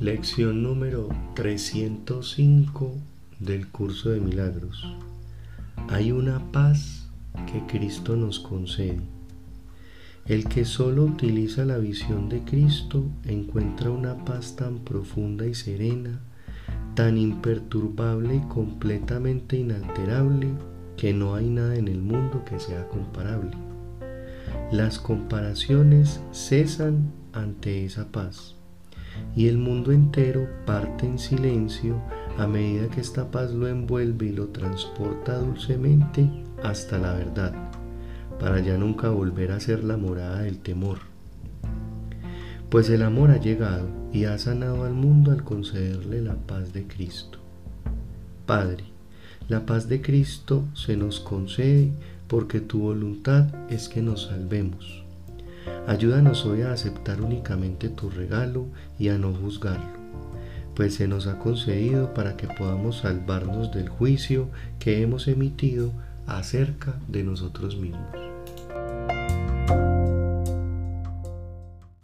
Lección número 305 del curso de milagros. Hay una paz que Cristo nos concede. El que solo utiliza la visión de Cristo encuentra una paz tan profunda y serena, tan imperturbable y completamente inalterable que no hay nada en el mundo que sea comparable. Las comparaciones cesan ante esa paz y el mundo entero parte en silencio a medida que esta paz lo envuelve y lo transporta dulcemente hasta la verdad, para ya nunca volver a ser la morada del temor. Pues el amor ha llegado y ha sanado al mundo al concederle la paz de Cristo. Padre, la paz de Cristo se nos concede porque tu voluntad es que nos salvemos Ayúdanos hoy a aceptar únicamente tu regalo y a no juzgarlo, pues se nos ha concedido para que podamos salvarnos del juicio que hemos emitido acerca de nosotros mismos.